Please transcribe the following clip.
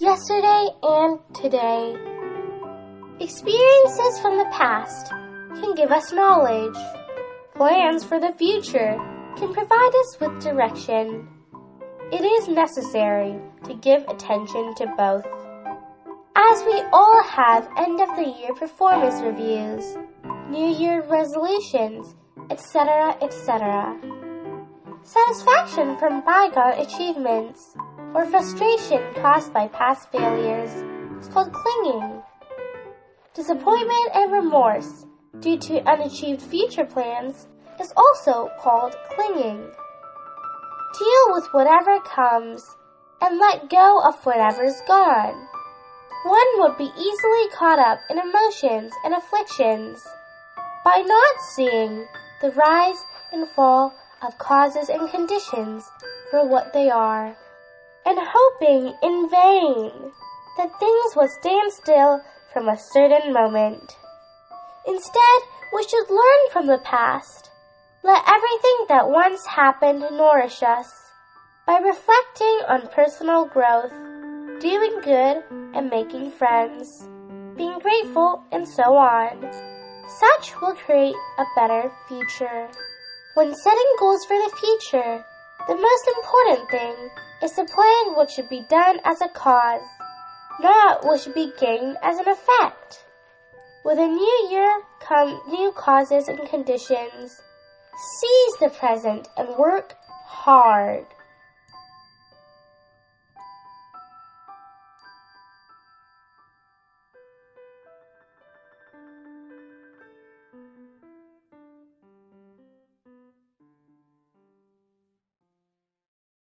yesterday and today. Experiences from the past can give us knowledge. Plans for the future can provide us with direction. It is necessary to give attention to both. As we all have end of the year performance reviews, New Year resolutions, etc., etc. Satisfaction from bygone achievements or frustration caused by past failures is called clinging. Disappointment and remorse due to unachieved future plans is also called clinging. Deal with whatever comes and let go of whatever's gone. One would be easily caught up in emotions and afflictions by not seeing the rise and fall of causes and conditions for what they are, and hoping in vain that things would stand still from a certain moment. Instead, we should learn from the past. Let everything that once happened nourish us by reflecting on personal growth, doing good and making friends, being grateful, and so on. Such will create a better future. When setting goals for the future, the most important thing is to plan what should be done as a cause, not what should be gained as an effect. With a new year come new causes and conditions. Seize the present and work hard.